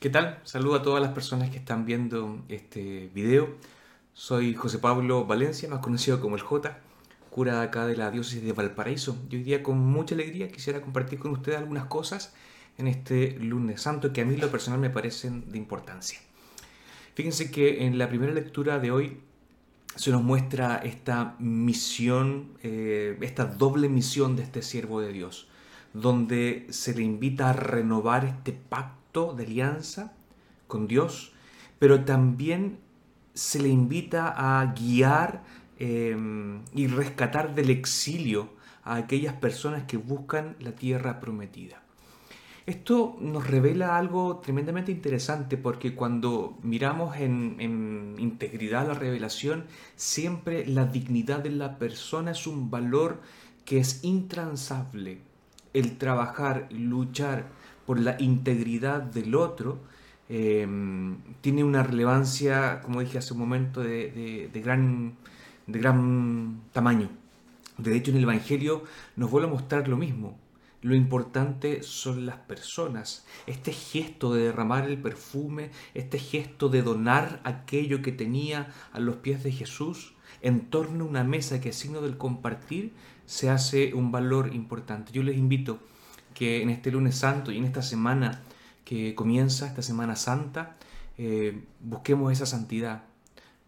¿Qué tal? Saludo a todas las personas que están viendo este video. Soy José Pablo Valencia, más conocido como el J, cura acá de la diócesis de Valparaíso. Y hoy día con mucha alegría quisiera compartir con ustedes algunas cosas en este lunes santo que a mí lo personal me parecen de importancia. Fíjense que en la primera lectura de hoy se nos muestra esta misión, eh, esta doble misión de este siervo de Dios, donde se le invita a renovar este pacto de alianza con Dios, pero también se le invita a guiar em, y rescatar del exilio a aquellas personas que buscan la tierra prometida. Esto nos revela algo tremendamente interesante porque cuando miramos en, en, integridad la revelación, siempre la dignidad de la persona es un valor que es intransable. El trabajar, luchar por la integridad del otro, em, tiene una relevancia, como dije hace un momento, de, gran, de gran tamaño. De hecho, en el Evangelio nos vuelve a mostrar lo mismo. Lo importante son las personas. Este gesto de derramar el perfume, este gesto de donar aquello que tenía a los pies de Jesús en torno a una mesa que es signo del compartir, se hace un valor importante. Yo les invito que en este lunes santo y en esta semana que comienza, esta semana santa, eh, busquemos esa santidad,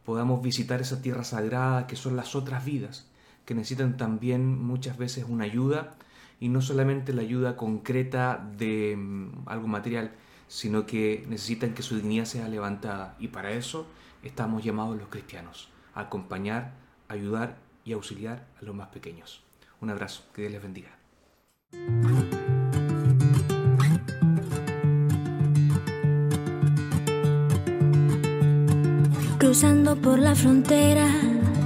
podamos visitar esa tierra sagrada que son las otras vidas, que necesitan también muchas veces una ayuda y no solamente la ayuda concreta de mm, algo material, sino que necesitan que su dignidad sea levantada y para eso estamos llamados los cristianos, a acompañar, ayudar y auxiliar a los más pequeños. Un abrazo, que Dios les bendiga. Cruzando por la frontera,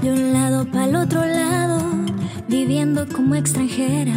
de un lado para el otro lado, viviendo como extranjera